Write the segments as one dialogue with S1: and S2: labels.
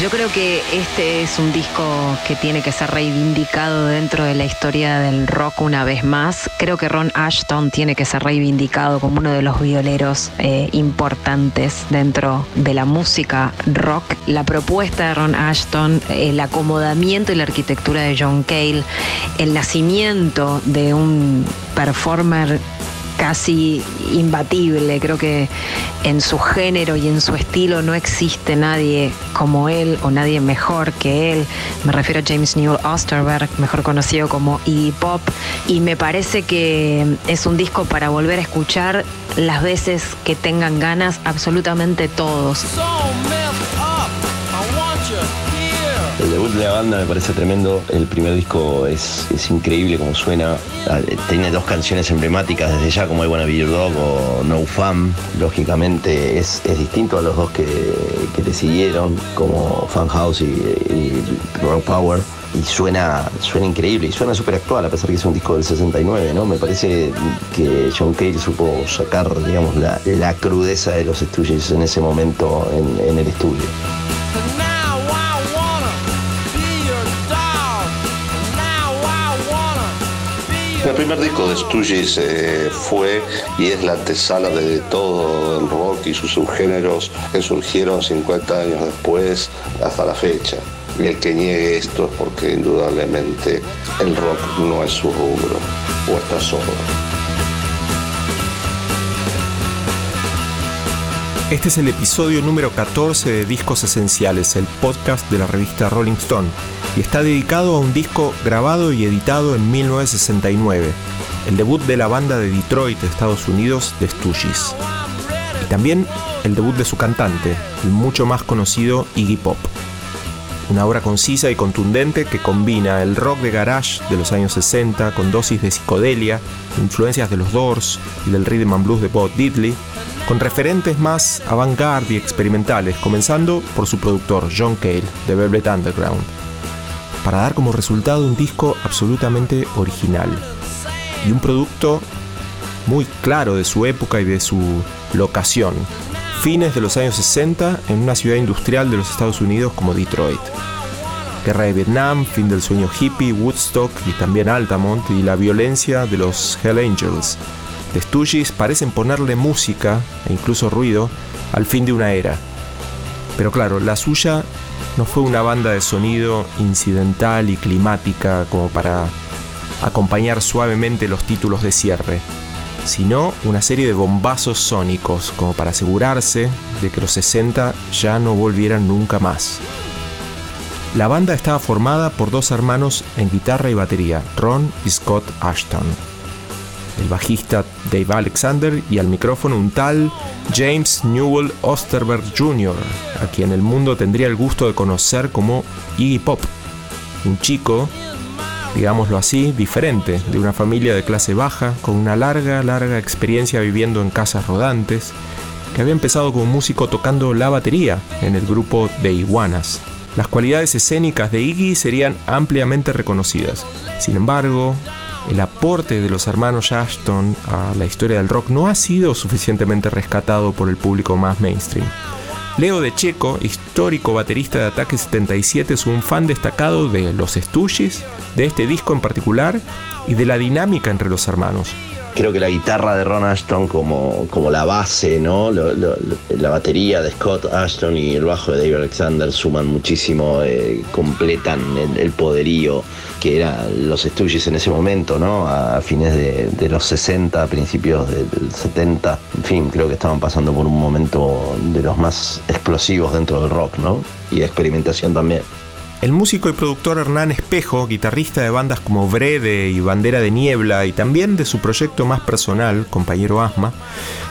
S1: Yo creo que este es un disco que tiene que ser reivindicado dentro de la historia del rock una vez más. Creo que Ron Ashton tiene que ser reivindicado como uno de los violeros eh, importantes dentro de la música rock. La propuesta de Ron Ashton, el acomodamiento y la arquitectura de John Cale, el nacimiento de un performer casi imbatible. Creo que en su género y en su estilo no existe nadie como él o nadie mejor que él. Me refiero a James Newell Osterberg, mejor conocido como Iggy Pop. Y me parece que es un disco para volver a escuchar las veces que tengan ganas absolutamente todos.
S2: El debut de la banda me parece tremendo. El primer disco es, increíble como suena. Ah, tiene dos canciones emblemáticas desde ya, como I Wanna Be Your Dog o No Fun. Lógicamente es, distinto a los dos que, le siguieron, como Fan House y, y Power y suena, suena increíble y suena súper actual a pesar que es un disco del 69, ¿no? Me parece que John Cale supo sacar, digamos, la, crudeza de los estudios en ese momento en el estudio.
S3: El primer disco de Stooges eh, fue y es la antesala de todo el rock y sus subgéneros que surgieron 50 años después hasta la fecha. Y el que niegue esto es porque indudablemente el rock no es su rubro o está solo.
S4: Este es el episodio número 14 de Discos Esenciales, el podcast de la revista Rolling Stone, y está dedicado a un disco grabado y editado en 1969, el debut de la banda de Detroit, Estados Unidos, de Stooges. Y también el debut de su cantante, el mucho más conocido Iggy Pop. Una obra concisa y contundente que combina el rock de garage de los años 60 con dosis de psicodelia, influencias de los Doors y del rhythm and blues de Bob Diddley, con referentes más avant-garde y experimentales, comenzando por su productor John Cale de Velvet Underground, para dar como resultado un disco absolutamente original y un producto muy claro de su época y de su locación, fines de los años 60 en una ciudad industrial de los Estados Unidos como Detroit. Guerra de Vietnam, fin del sueño hippie, Woodstock y también Altamont y la violencia de los Hell Angels, de Stooges parecen ponerle música e incluso ruido al fin de una era. Pero claro, la suya no fue una banda de sonido incidental y climática como para acompañar suavemente los títulos de cierre, sino una serie de bombazos sónicos como para asegurarse de que los 60 ya no volvieran nunca más. La banda estaba formada por dos hermanos en guitarra y batería, Ron y Scott Ashton el bajista Dave Alexander y al micrófono un tal James Newell Osterberg Jr., a quien el mundo tendría el gusto de conocer como Iggy Pop, un chico, digámoslo así, diferente, de una familia de clase baja, con una larga, larga experiencia viviendo en casas rodantes, que había empezado como músico tocando la batería en el grupo de Iguanas. Las cualidades escénicas de Iggy serían ampliamente reconocidas. Sin embargo, el aporte de los hermanos Ashton a la historia del rock no ha sido suficientemente rescatado por el público más mainstream. Leo de Checo, histórico baterista de Ataque 77, es un fan destacado de los Stooges, de este disco en particular y de la dinámica entre los hermanos
S2: creo que la guitarra de Ron Ashton como, como la base, ¿no? la batería de Scott Ashton y el bajo de Dave Alexander suman muchísimo, eh, completan el, poderío que eran los Stooges en ese momento, ¿no? A fines de, los 60, principios del 70, en fin, creo que estaban pasando por un momento de los más explosivos dentro del rock, ¿no? Y de experimentación también.
S4: El músico y productor Hernán Espejo, guitarrista de bandas como Brede y Bandera de Niebla y también de su proyecto más personal, Compañero Asma,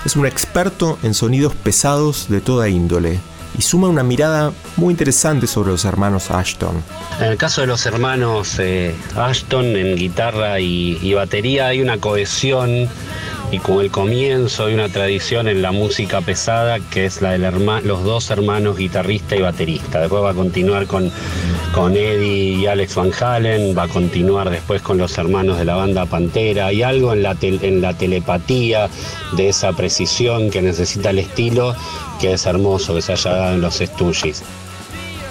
S4: es un experto en sonidos pesados de toda índole, y suma una mirada muy interesante sobre los hermanos Ashton.
S5: En el caso de los hermanos eh, Ashton en guitarra y, batería hay una cohesión y con el comienzo de una tradición en la música pesada que es la de los dos hermanos guitarrista y baterista. Después va a continuar con, con Eddie y Alex Van Halen, va a continuar después con los hermanos de la banda Pantera. Hay algo en la, telepatía de esa precisión que necesita el estilo que es hermoso que se haya dado en los Stooges.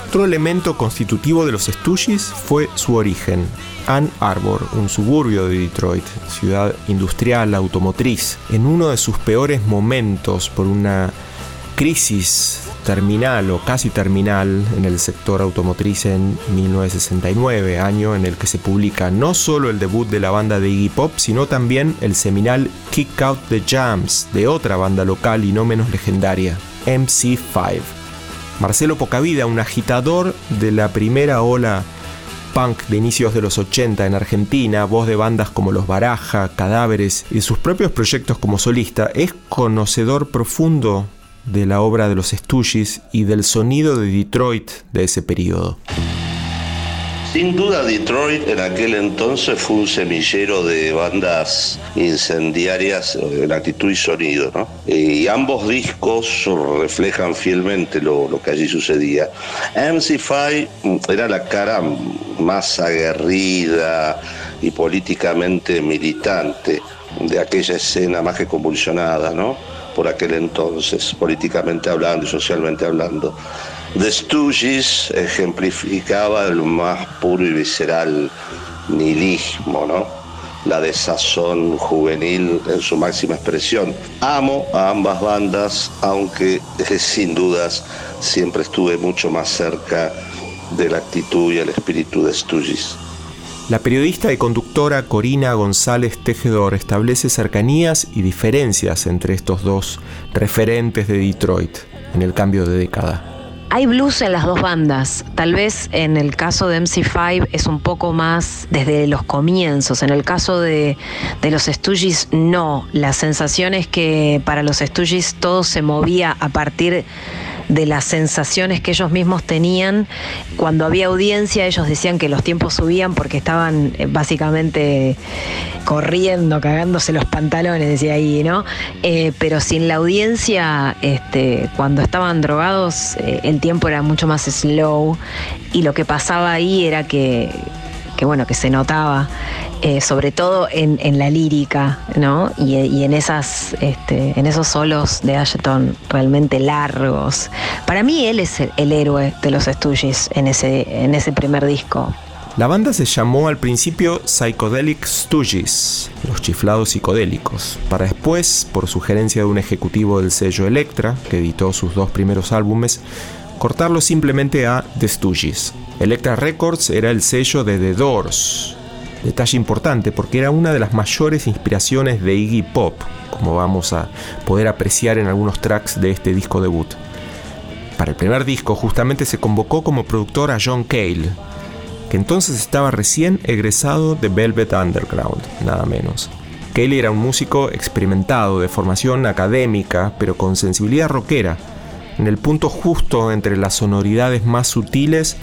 S4: Otro elemento constitutivo de los Stooges fue su origen. Ann Arbor, un suburbio de Detroit, ciudad industrial automotriz, en uno de sus peores momentos por una crisis terminal o casi terminal en el sector automotriz en 1969, año en el que se publica no solo el debut de la banda de Iggy Pop, sino también el seminal Kick Out the Jams de otra banda local y no menos legendaria, MC5. Marcelo Pocavida, un agitador de la primera ola punk de inicios de los 80 en Argentina, voz de bandas como Los Baraja, Cadáveres y sus propios proyectos como solista, es conocedor profundo de la obra de los Stooges y del sonido de Detroit de ese periodo.
S3: Sin duda Detroit en aquel entonces fue un semillero de bandas incendiarias en actitud y sonido, ¿no? Y ambos discos reflejan fielmente lo, que allí sucedía. MC5 era la cara más aguerrida y políticamente militante de aquella escena más que convulsionada, ¿no? Por aquel entonces, políticamente hablando y socialmente hablando. The Stooges ejemplificaba el más puro y visceral nihilismo, ¿no? La desazón juvenil en su máxima expresión. Amo a ambas bandas, aunque sin dudas siempre estuve mucho más cerca de la actitud y el espíritu de Stooges.
S4: La periodista y conductora Corina González Tejedor establece cercanías y diferencias entre estos dos referentes de Detroit en el cambio de década.
S1: Hay blues en las dos bandas. Tal vez en el caso de MC5 es un poco más desde los comienzos. En el caso de, los Stooges, no. La sensación es que para los Stooges todo se movía a partir de las sensaciones que ellos mismos tenían. Cuando había audiencia, ellos decían que los tiempos subían porque estaban eh, básicamente corriendo, cagándose los pantalones, decía ahí, ¿no? Eh, pero sin la audiencia, este, cuando estaban drogados, eh, el tiempo era mucho más slow y lo que pasaba ahí era que que bueno, que se notaba, eh, sobre todo en, la lírica, ¿no? Y, en esas, este, en esos solos de Ashton realmente largos. Para mí él es el, héroe de los Stooges en ese, en ese primer disco.
S4: La banda se llamó al principio Psychedelic Stooges, los chiflados psicodélicos, para después, por sugerencia de un ejecutivo del sello Electra, que editó sus dos primeros álbumes, cortarlo simplemente a The Stooges. Electra Records era el sello de The Doors. Detalle importante porque era una de las mayores inspiraciones de Iggy Pop, como vamos a poder apreciar en algunos tracks de este disco debut. Para el primer disco justamente se convocó como productor a John Cale, que entonces estaba recién egresado de Velvet Underground, nada menos. Cale era un músico experimentado, de formación académica, pero con sensibilidad rockera, en el punto justo entre las sonoridades más sutiles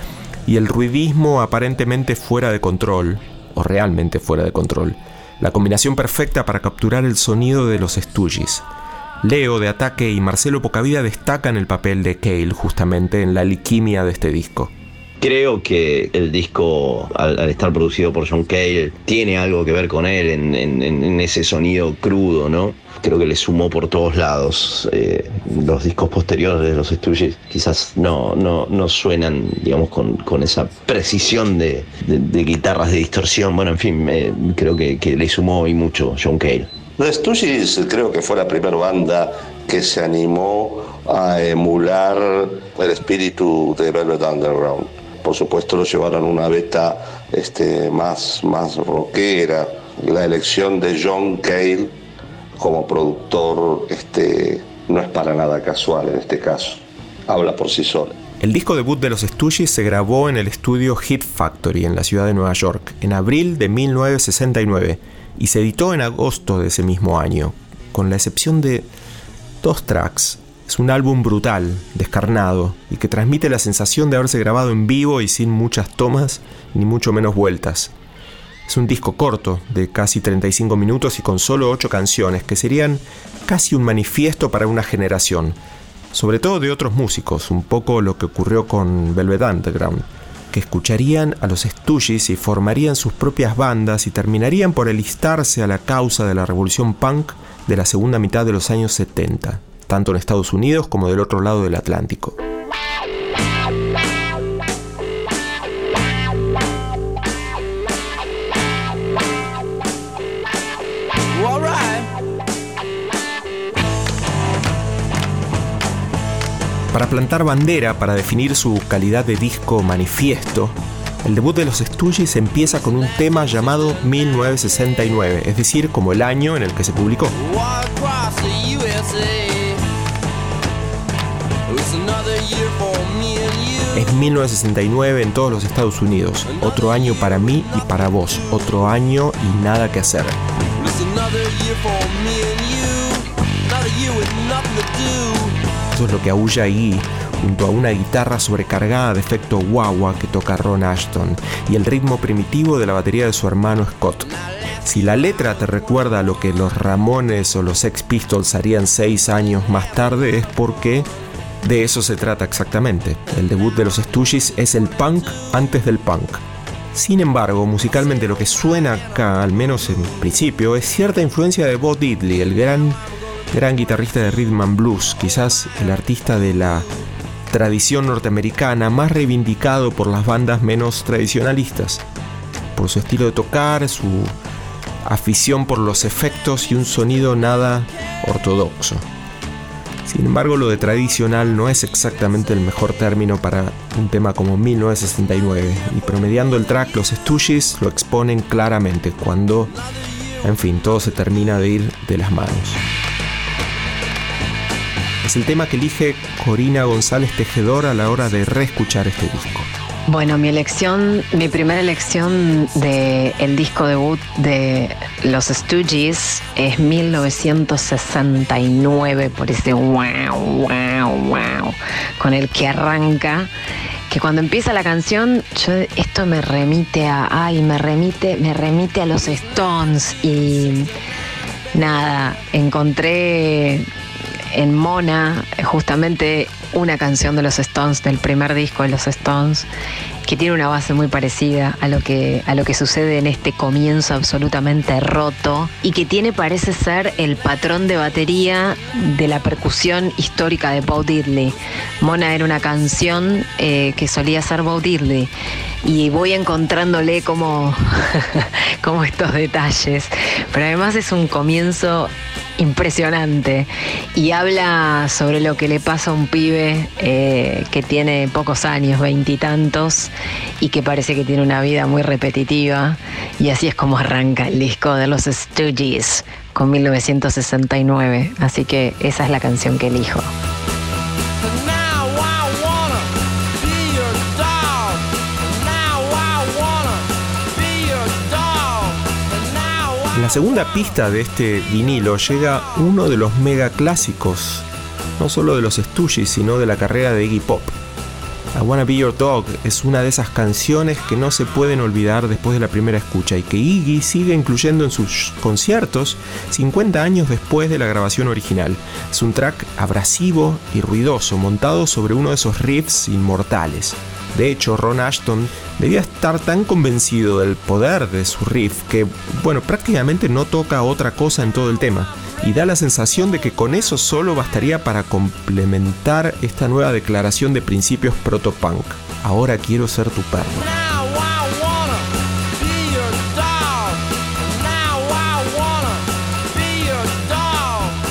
S4: y el ruidismo aparentemente fuera de control, o realmente fuera de control, la combinación perfecta para capturar el sonido de los Stooges. Leo de Ataque y Marcelo Pocavida destacan el papel de Cale justamente en la alquimia de este disco.
S2: Creo que el disco, al, estar producido por John Cale, tiene algo que ver con él en, ese sonido crudo, ¿no? Creo que le sumó por todos lados. Eh, los discos posteriores de los estudios quizás no, no, no suenan, digamos, con, esa precisión de, guitarras de distorsión. Bueno, en fin, creo que, le sumó y mucho John Cale.
S3: Los Stooges creo que fue la primera banda que se animó a emular el espíritu de Velvet Underground por supuesto lo llevaron a una beta este, más, más rockera. La elección de John Cale como productor este, no es para nada casual en este caso. Habla por sí solo.
S4: El disco debut de los Stooges se grabó en el estudio Hit Factory en la ciudad de Nueva York en abril de 1969 y se editó en agosto de ese mismo año, con la excepción de dos tracks Es un álbum brutal, descarnado, y que transmite la sensación de haberse grabado en vivo y sin muchas tomas, ni mucho menos vueltas. Es un disco corto, de casi 35 minutos y con solo 8 canciones, que serían casi un manifiesto para una generación, sobre todo de otros músicos, un poco lo que ocurrió con Velvet Underground, que escucharían a los Stooges y formarían sus propias bandas y terminarían por alistarse a la causa de la revolución punk de la segunda mitad de los años 70 tanto en Estados Unidos como del otro lado del Atlántico. Para plantar bandera, para definir su calidad de disco manifiesto, el debut de los Stooges empieza con un tema llamado 1969, es decir, como el año en el que se publicó. Es 1969 en todos los Estados Unidos. Otro año para mí y para vos. Otro año y nada que hacer. Eso es lo que aúlla ahí, junto a una guitarra sobrecargada de efecto guagua que toca Ron Ashton y el ritmo primitivo de la batería de su hermano Scott. Si la letra te recuerda a lo que los Ramones o los Sex Pistols harían seis años más tarde, es porque de eso se trata exactamente. El debut de los Stooges es el punk antes del punk. Sin embargo, musicalmente lo que suena acá, al menos en principio, es cierta influencia de Bo Diddley, el gran, gran guitarrista de rhythm and blues, quizás el artista de la tradición norteamericana más reivindicado por las bandas menos tradicionalistas, por su estilo de tocar, su afición por los efectos y un sonido nada ortodoxo. Sin embargo, lo de tradicional no es exactamente el mejor término para un tema como 1969, y promediando el track, los Stooges lo exponen claramente cuando, en fin, todo se termina de ir de las manos. Es el tema que elige Corina González Tejedor a la hora de reescuchar este disco.
S1: Bueno, mi elección, mi primera elección del el disco debut de los Stooges es 1969, por ese wow, wow, wow, con el que arranca. Que cuando empieza la canción, yo, esto me remite a, ay, me remite, me remite a los Stones y nada, encontré en Mona justamente una canción de los Stones, del primer disco de los Stones, que tiene una base muy parecida a lo que, a lo que sucede en este comienzo absolutamente roto y que tiene, parece ser, el patrón de batería de la percusión histórica de Bo Diddley. Mona era una canción eh, que solía ser Bo Diddley y voy encontrándole como, como estos detalles. Pero además es un comienzo impresionante y habla sobre lo que le pasa a un pibe eh, que tiene pocos años, veintitantos, y, que parece que tiene una vida muy repetitiva. Y así es como arranca el disco de los Stooges con 1969. Así que esa es la canción que elijo.
S4: La segunda pista de este vinilo llega uno de los mega clásicos, no solo de los Stooges, sino de la carrera de Iggy Pop. I Wanna Be Your Dog es una de esas canciones que no se pueden olvidar después de la primera escucha y que Iggy sigue incluyendo en sus conciertos 50 años después de la grabación original. Es un track abrasivo y ruidoso, montado sobre uno de esos riffs inmortales. De hecho, Ron Ashton debía estar tan convencido del poder de su riff que, bueno, prácticamente no toca otra cosa en todo el tema. Y da la sensación de que con eso solo bastaría para complementar esta nueva declaración de principios proto-punk. Ahora quiero ser tu perro.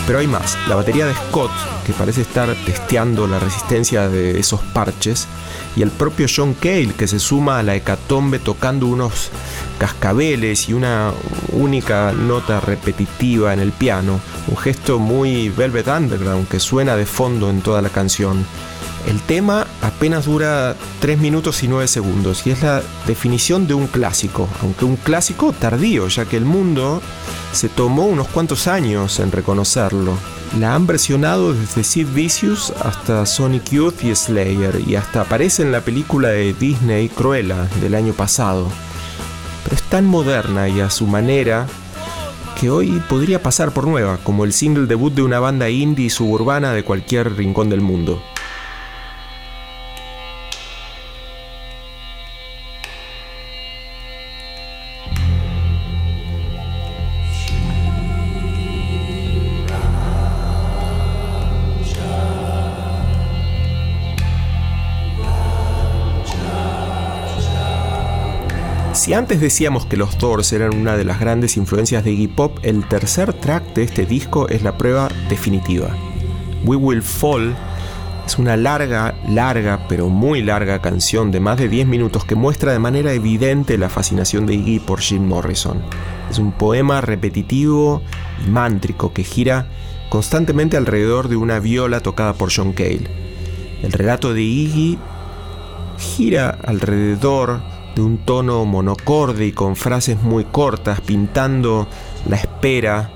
S4: Pero hay más. La batería de Scott, que parece estar testeando la resistencia de esos parches, y el propio John Cale, que se suma a la hecatombe tocando unos cascabeles y una única nota repetitiva en el piano, un gesto muy Velvet Underground que suena de fondo en toda la canción. El tema apenas dura 3 minutos y 9 segundos y es la definición de un clásico, aunque un clásico tardío, ya que el mundo se tomó unos cuantos años en reconocerlo. la han versionado desde Sid Vicious hasta Sonic Youth y Slayer y hasta aparece en la película de Disney Cruella del año pasado. Pero es tan moderna y a su manera que hoy podría pasar por nueva, como el single debut de una banda indie suburbana de cualquier rincón del mundo. Si antes decíamos que los Doors eran una de las grandes influencias de Iggy Pop, el tercer track de este disco es la prueba definitiva. We Will Fall es una larga, larga, pero muy larga canción de más de 10 minutos que muestra de manera evidente la fascinación de Iggy por Jim Morrison. Es un poema repetitivo y mántrico que gira constantemente alrededor de una viola tocada por John Cale. El relato de Iggy gira alrededor de un tono monocorde y con frases muy cortas, pintando la espera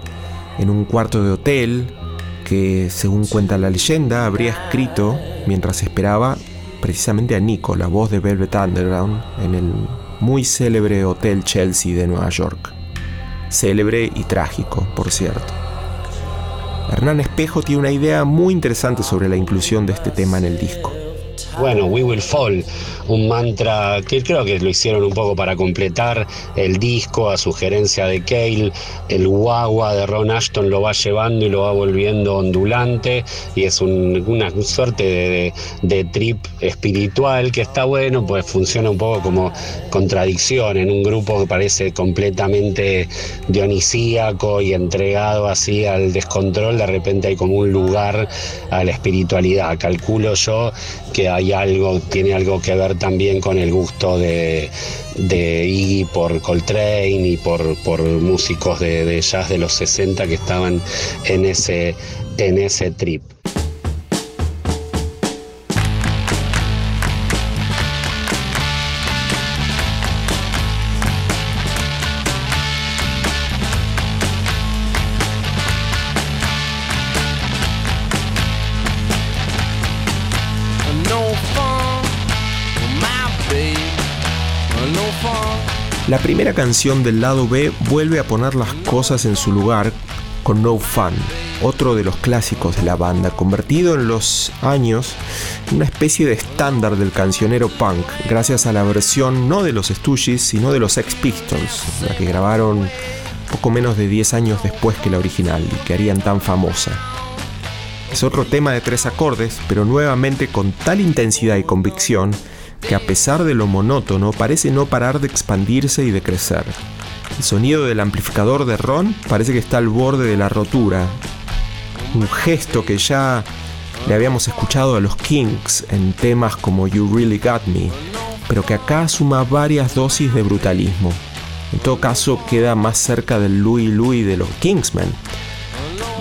S4: en un cuarto de hotel que, según cuenta la leyenda, habría escrito mientras esperaba precisamente a Nico, la voz de Velvet Underground, en el muy célebre Hotel Chelsea de Nueva York. Célebre y trágico, por cierto. Hernán Espejo tiene una idea muy interesante sobre la inclusión de este tema en el disco.
S5: Bueno, We Will Fall, un mantra que creo que lo hicieron un poco para completar el disco a sugerencia de Cale. El guagua de Ron Ashton lo va llevando y lo va volviendo ondulante y es una suerte de, trip espiritual que está bueno, pues funciona un poco como contradicción en un grupo que parece completamente dionisíaco y entregado así al descontrol. De repente hay como un lugar a la espiritualidad. Calculo yo que hay algo, tiene algo que ver también con el gusto de, de Iggy por Coltrane y por, por músicos de, de, jazz de los 60 que estaban en ese, en ese trip.
S4: La primera canción del lado B vuelve a poner las cosas en su lugar con No Fun, otro de los clásicos de la banda, convertido en los años en una especie de estándar del cancionero punk, gracias a la versión no de los Stooges, sino de los Sex Pistols, la que grabaron poco menos de 10 años después que la original y que harían tan famosa. Es otro tema de tres acordes, pero nuevamente con tal intensidad y convicción que a pesar de lo monótono parece no parar de expandirse y de crecer. El sonido del amplificador de Ron parece que está al borde de la rotura, un gesto que ya le habíamos escuchado a los Kings en temas como You Really Got Me, pero que acá suma varias dosis de brutalismo. En todo caso queda más cerca del Louis Louis de los Kingsmen.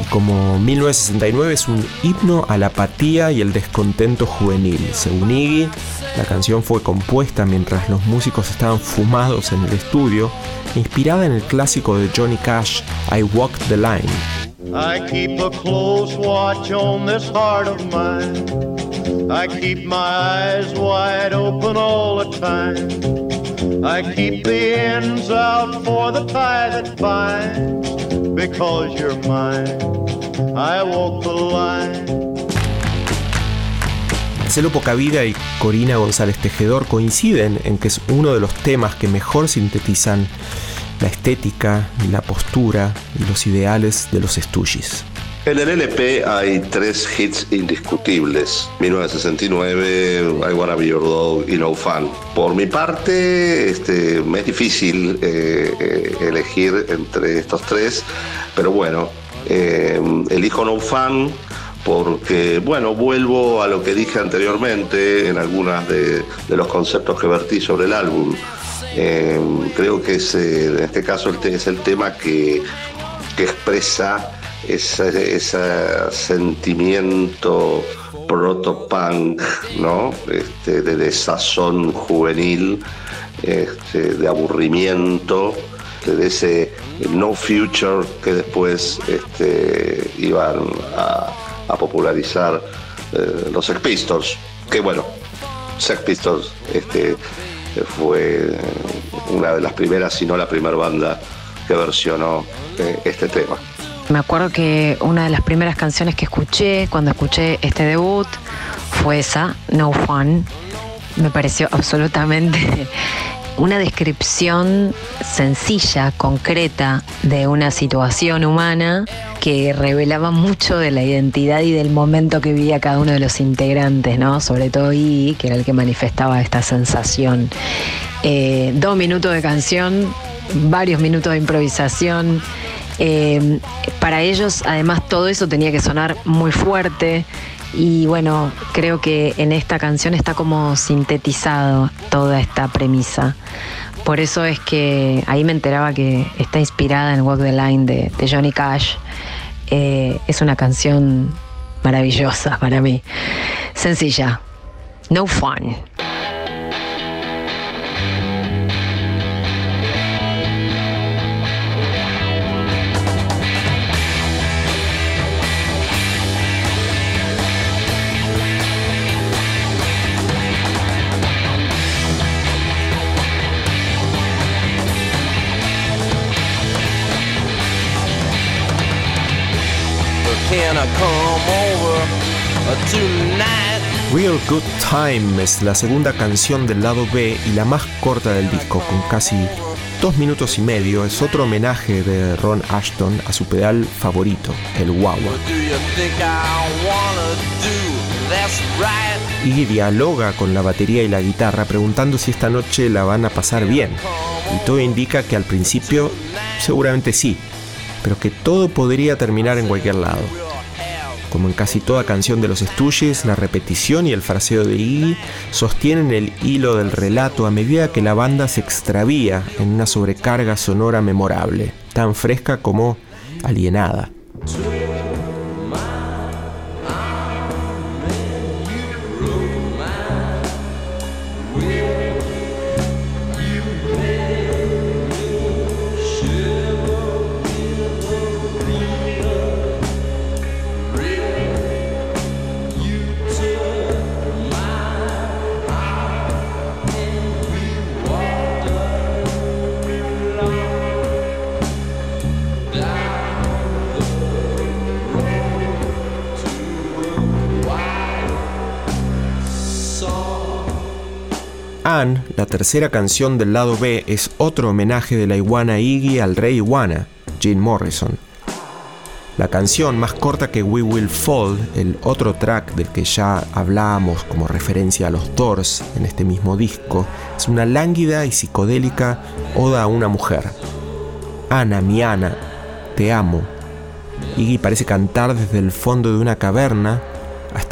S4: Y como 1969 es un himno a la apatía y el descontento juvenil. Según Iggy, la canción fue compuesta mientras los músicos estaban fumados en el estudio, inspirada en el clásico de Johnny Cash, I Walk the Line. I keep my eyes wide open all the time. I keep the ends out for the tie that. Because you're mine, I walk the line. Marcelo Pocavida y Corina González Tejedor coinciden en que es uno de los temas que mejor sintetizan la estética, la postura y los ideales de los Stooges.
S3: En el LP hay tres hits indiscutibles: 1969, I Wanna Be Your Dog y No Fun. Por mi parte, este, me es difícil eh, eh, elegir entre estos tres, pero bueno, eh, elijo No Fun porque, bueno, vuelvo a lo que dije anteriormente en algunos de, los conceptos que vertí sobre el álbum. Creo que en este caso es el tema que, expresa ese, sentimiento proto-punk, ¿no? Este, de desazón juvenil, este, de aburrimiento de ese no future que después este, iban a, popularizar eh, los Sex Pistols, que bueno, Sex Pistols este, fue una de las primeras, si no la primera banda que versionó eh, este tema.
S1: Me acuerdo que una de las primeras canciones que escuché cuando escuché este debut fue esa, No Fun. Me pareció absolutamente una descripción sencilla, concreta de una situación humana que revelaba mucho de la identidad y del momento que vivía cada uno de los integrantes, ¿no? Sobre todo I, que era el que manifestaba esta sensación. Eh, dos minutos de canción, varios minutos de improvisación. Eh, para ellos, además, todo eso tenía que sonar muy fuerte. Y bueno, creo que en esta canción está como sintetizado toda esta premisa. Por eso es que ahí me enteraba que está inspirada en Walk the Line de, Johnny Cash. Eh, es una canción maravillosa para mí. Sencilla. No fun.
S4: Real Good Time es la segunda canción del lado B y la más corta del disco, con casi dos minutos y medio. Es otro homenaje de Ron Ashton a su pedal favorito, el wah Y dialoga con la batería y la guitarra preguntando si esta noche la van a pasar bien. Y todo indica que al principio seguramente sí, pero que todo podría terminar en cualquier lado. Como en casi toda canción de los Stooges, la repetición y el fraseo de Iggy sostienen el hilo del relato a medida que la banda se extravía en una sobrecarga sonora memorable, tan fresca como alienada. La tercera canción del lado B, es otro homenaje de la iguana Iggy al rey iguana, Jim Morrison. La canción, más corta que We Will Fall, el otro track del que ya hablábamos como referencia a los Doors en este mismo disco, es una lánguida y psicodélica oda a una mujer. Ana, mi Ana, te amo. Iggy parece cantar desde el fondo de una caverna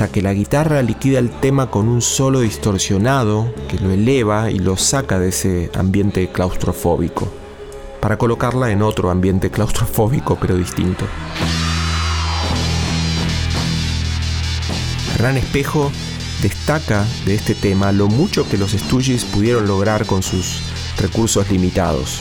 S4: que la guitarra liquida el tema con un solo distorsionado que lo eleva y lo saca de ese ambiente claustrofóbico, para colocarla en otro ambiente claustrofóbico pero distinto. Gran Espejo destaca de este tema lo mucho que los Stooges pudieron lograr con sus recursos limitados.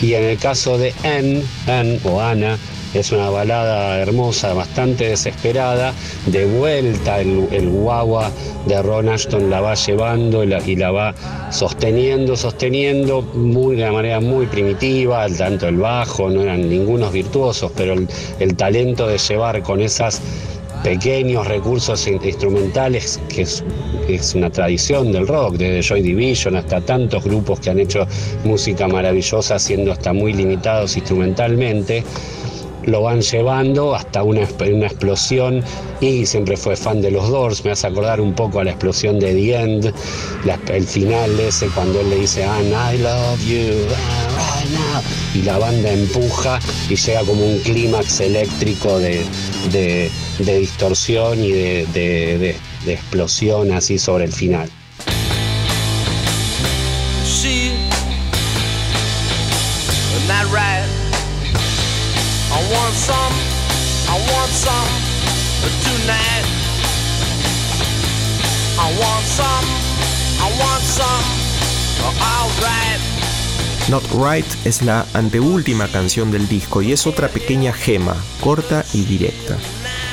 S5: Y en el caso de Anne, Anne o Ana, es una balada hermosa, bastante desesperada. De vuelta el, guagua de Ron Ashton la va llevando y la, va sosteniendo, sosteniendo muy, de una manera muy primitiva, tanto el bajo, no eran ningunos virtuosos, pero el, talento de llevar con esos pequeños recursos instrumentales, que es, una tradición del rock, desde Joy Division hasta tantos grupos que han hecho música maravillosa, siendo hasta muy limitados instrumentalmente lo van llevando hasta una, una explosión y siempre fue fan de los Doors, me hace acordar un poco a la explosión de The End, el final ese cuando él le dice I love you right now y la banda empuja y llega como un clímax eléctrico de, distorsión y de, explosión así sobre el final.
S4: Not Right es la anteúltima canción del disco y es otra pequeña gema, corta y directa,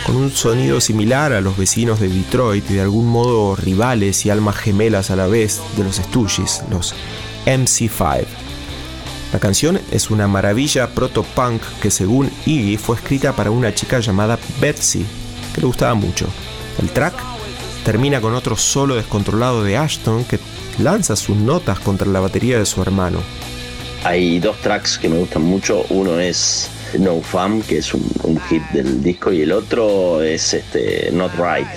S4: con un sonido similar a los vecinos de Detroit y de algún modo rivales y almas gemelas a la vez de los Stooges, los MC5. La canción es una maravilla proto-punk que según Iggy fue escrita para una chica llamada Betsy, que le gustaba mucho. El track termina con otro solo descontrolado de Ashton que lanza sus notas contra la batería de su hermano.
S2: Hay dos tracks que me gustan mucho. Uno es No Fun, que es un, hit del disco, y el otro es este Not Right.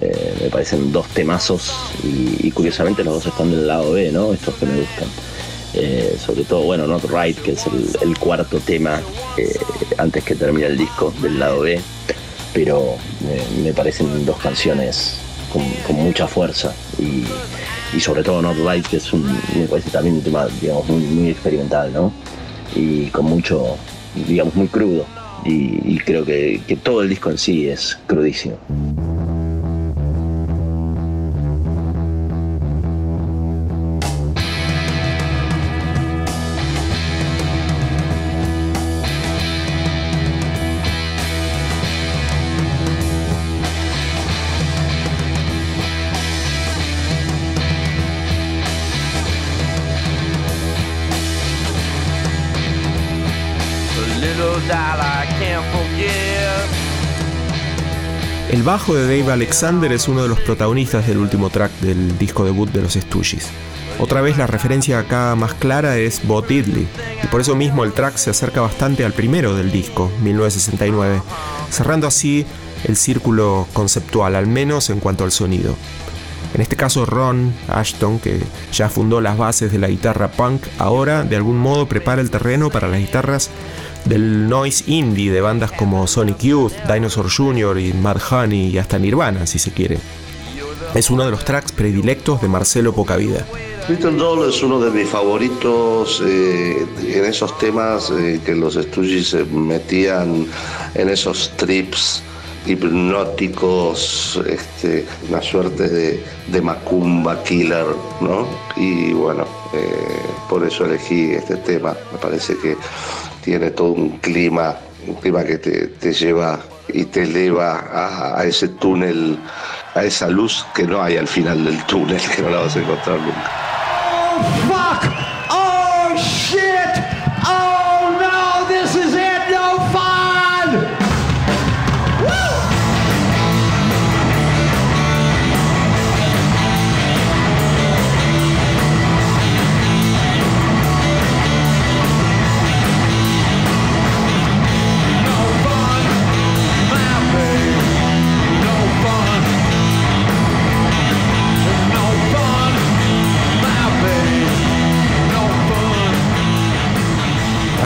S2: Eh, me parecen dos temazos y, curiosamente los dos están del lado B, ¿no? Estos que me gustan. Eh, sobre todo, bueno, Not Right, que es el, cuarto tema eh, antes que termine el disco del lado B, pero me parecen dos canciones con, mucha fuerza y, sobre todo Not Light, que es me parece también un tema digamos, muy, experimental, ¿no? Y con mucho, digamos, muy crudo. Y, creo que todo el disco en sí es crudísimo.
S4: El bajo de Dave Alexander es uno de los protagonistas del último track del disco debut de los Stooges. Otra vez la referencia acá más clara es Bo Diddley, y por eso mismo el track se acerca bastante al primero del disco, 1969, cerrando así el círculo conceptual, al menos en cuanto al sonido. En este caso Ron Ashton, que ya fundó las bases de la guitarra punk, ahora de algún modo prepara el terreno para las guitarras del noise indie de bandas como Sonic Youth, Dinosaur Jr. y Mad Honey y hasta Nirvana, si se quiere. Es uno de los tracks predilectos de Marcelo Pocavida.
S3: Little Doll es uno de mis favoritos eh, en esos temas eh, que los Stooges metían en esos trips hipnóticos, este, una suerte de, de macumba killer, ¿no? Y bueno, eh, por eso elegí este tema. Me parece que tiene todo un clima, un clima que te, lleva y te eleva a, a, ese túnel, a esa luz que no hay al final del túnel, que no la vas a encontrar nunca.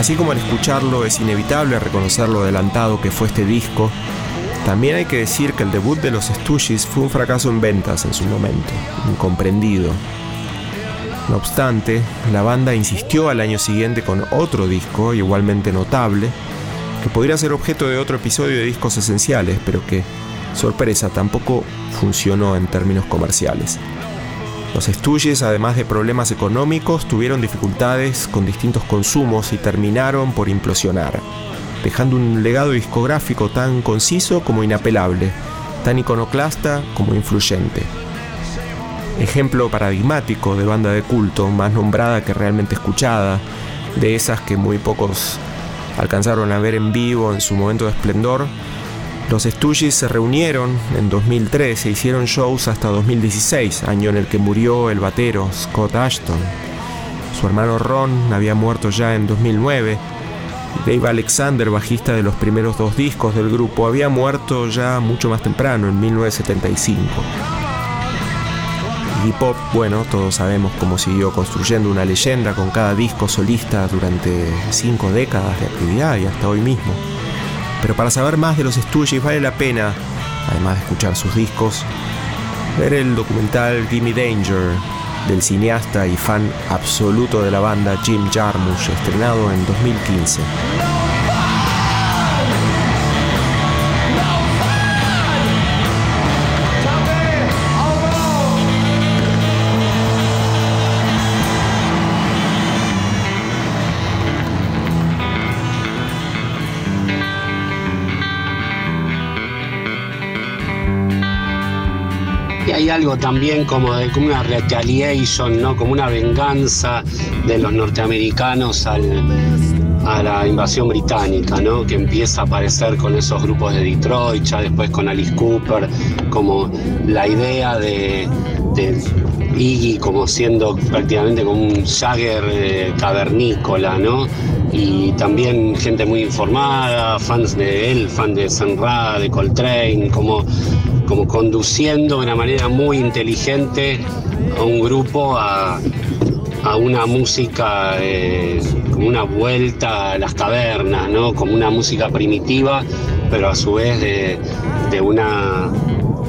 S4: Así como al escucharlo es inevitable reconocer lo adelantado que fue este disco, también hay que decir que el debut de los Stooges fue un fracaso en ventas en su momento, incomprendido. No obstante, la banda insistió al año siguiente con otro disco igualmente notable, que podría ser objeto de otro episodio de discos esenciales, pero que, sorpresa, tampoco funcionó en términos comerciales. Los Stooges, además de problemas económicos, tuvieron dificultades con distintos consumos y terminaron por implosionar, dejando un legado discográfico tan conciso como inapelable, tan iconoclasta como influyente. Ejemplo paradigmático de banda de culto, más nombrada que realmente escuchada, de esas que muy pocos alcanzaron a ver en vivo en su momento de esplendor, los Stooges se reunieron en 2013 e hicieron shows hasta 2016, año en el que murió el batero Scott Ashton. Su hermano Ron había muerto ya en 2009. Dave Alexander, bajista de los primeros dos discos del grupo, había muerto ya mucho más temprano, en 1975. Y Pop, bueno, todos sabemos cómo siguió construyendo una leyenda con cada disco solista durante cinco décadas de actividad y hasta hoy mismo. Pero para saber más de los Stooges vale la pena, además de escuchar sus discos, ver el documental Gimme Danger del cineasta y fan absoluto de la banda Jim Jarmusch, estrenado en 2015.
S5: Hay algo también como, de, como una retaliation, ¿no? Como una venganza de los norteamericanos a la invasión británica, ¿no? que empieza a aparecer con esos grupos de Detroit, ya después con Alice Cooper, como la idea de, Iggy como siendo prácticamente como un Jagger eh, cavernícola, ¿no? Y también gente muy informada, fans de él, fans de San Ra, de Coltrane, como, como conduciendo de una manera muy inteligente a un grupo a, a una música eh, como una vuelta a las cavernas, ¿no? Como una música primitiva, pero a su vez de, de una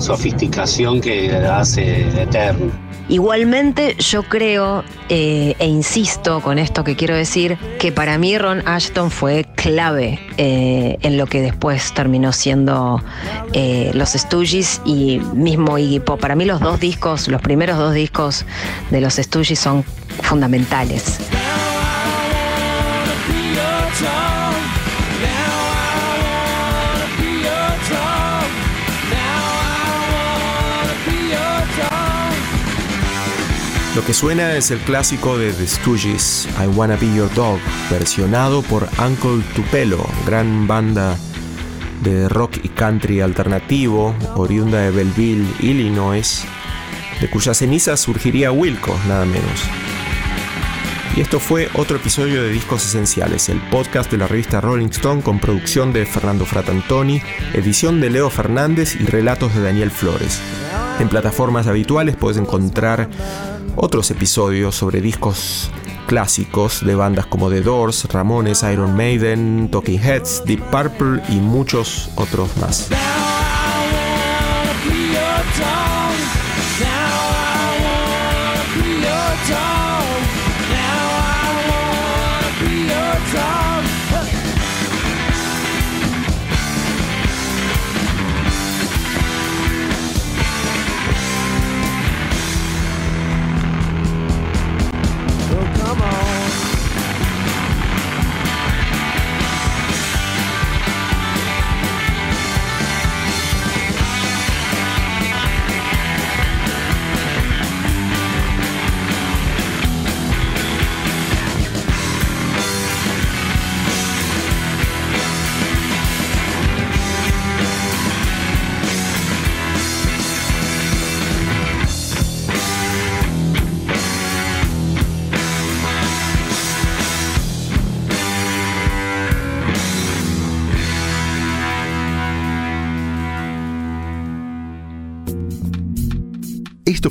S5: sofisticación que hace eterna.
S1: Igualmente yo creo eh, e insisto con esto que quiero decir que para mí Ron Ashton fue clave eh, en lo que después terminó siendo eh, los Stooges y mismo Iggy Pop. Para mí los dos discos, los primeros dos discos de los Stooges son fundamentales.
S4: Lo que suena es el clásico de The Stooges, I Wanna Be Your Dog, versionado por Uncle Tupelo, gran banda de rock y country alternativo, oriunda de Belleville, Illinois, de cuya ceniza surgiría Wilco, nada menos. Y esto fue otro episodio de Discos Esenciales, el podcast de la revista Rolling Stone con producción de Fernando Fratantoni, edición de Leo Fernández y relatos de Daniel Flores. En plataformas habituales puedes encontrar otros episodios sobre discos clásicos de bandas como The Doors, Ramones, Iron Maiden, Talking Heads, Deep Purple y muchos otros más.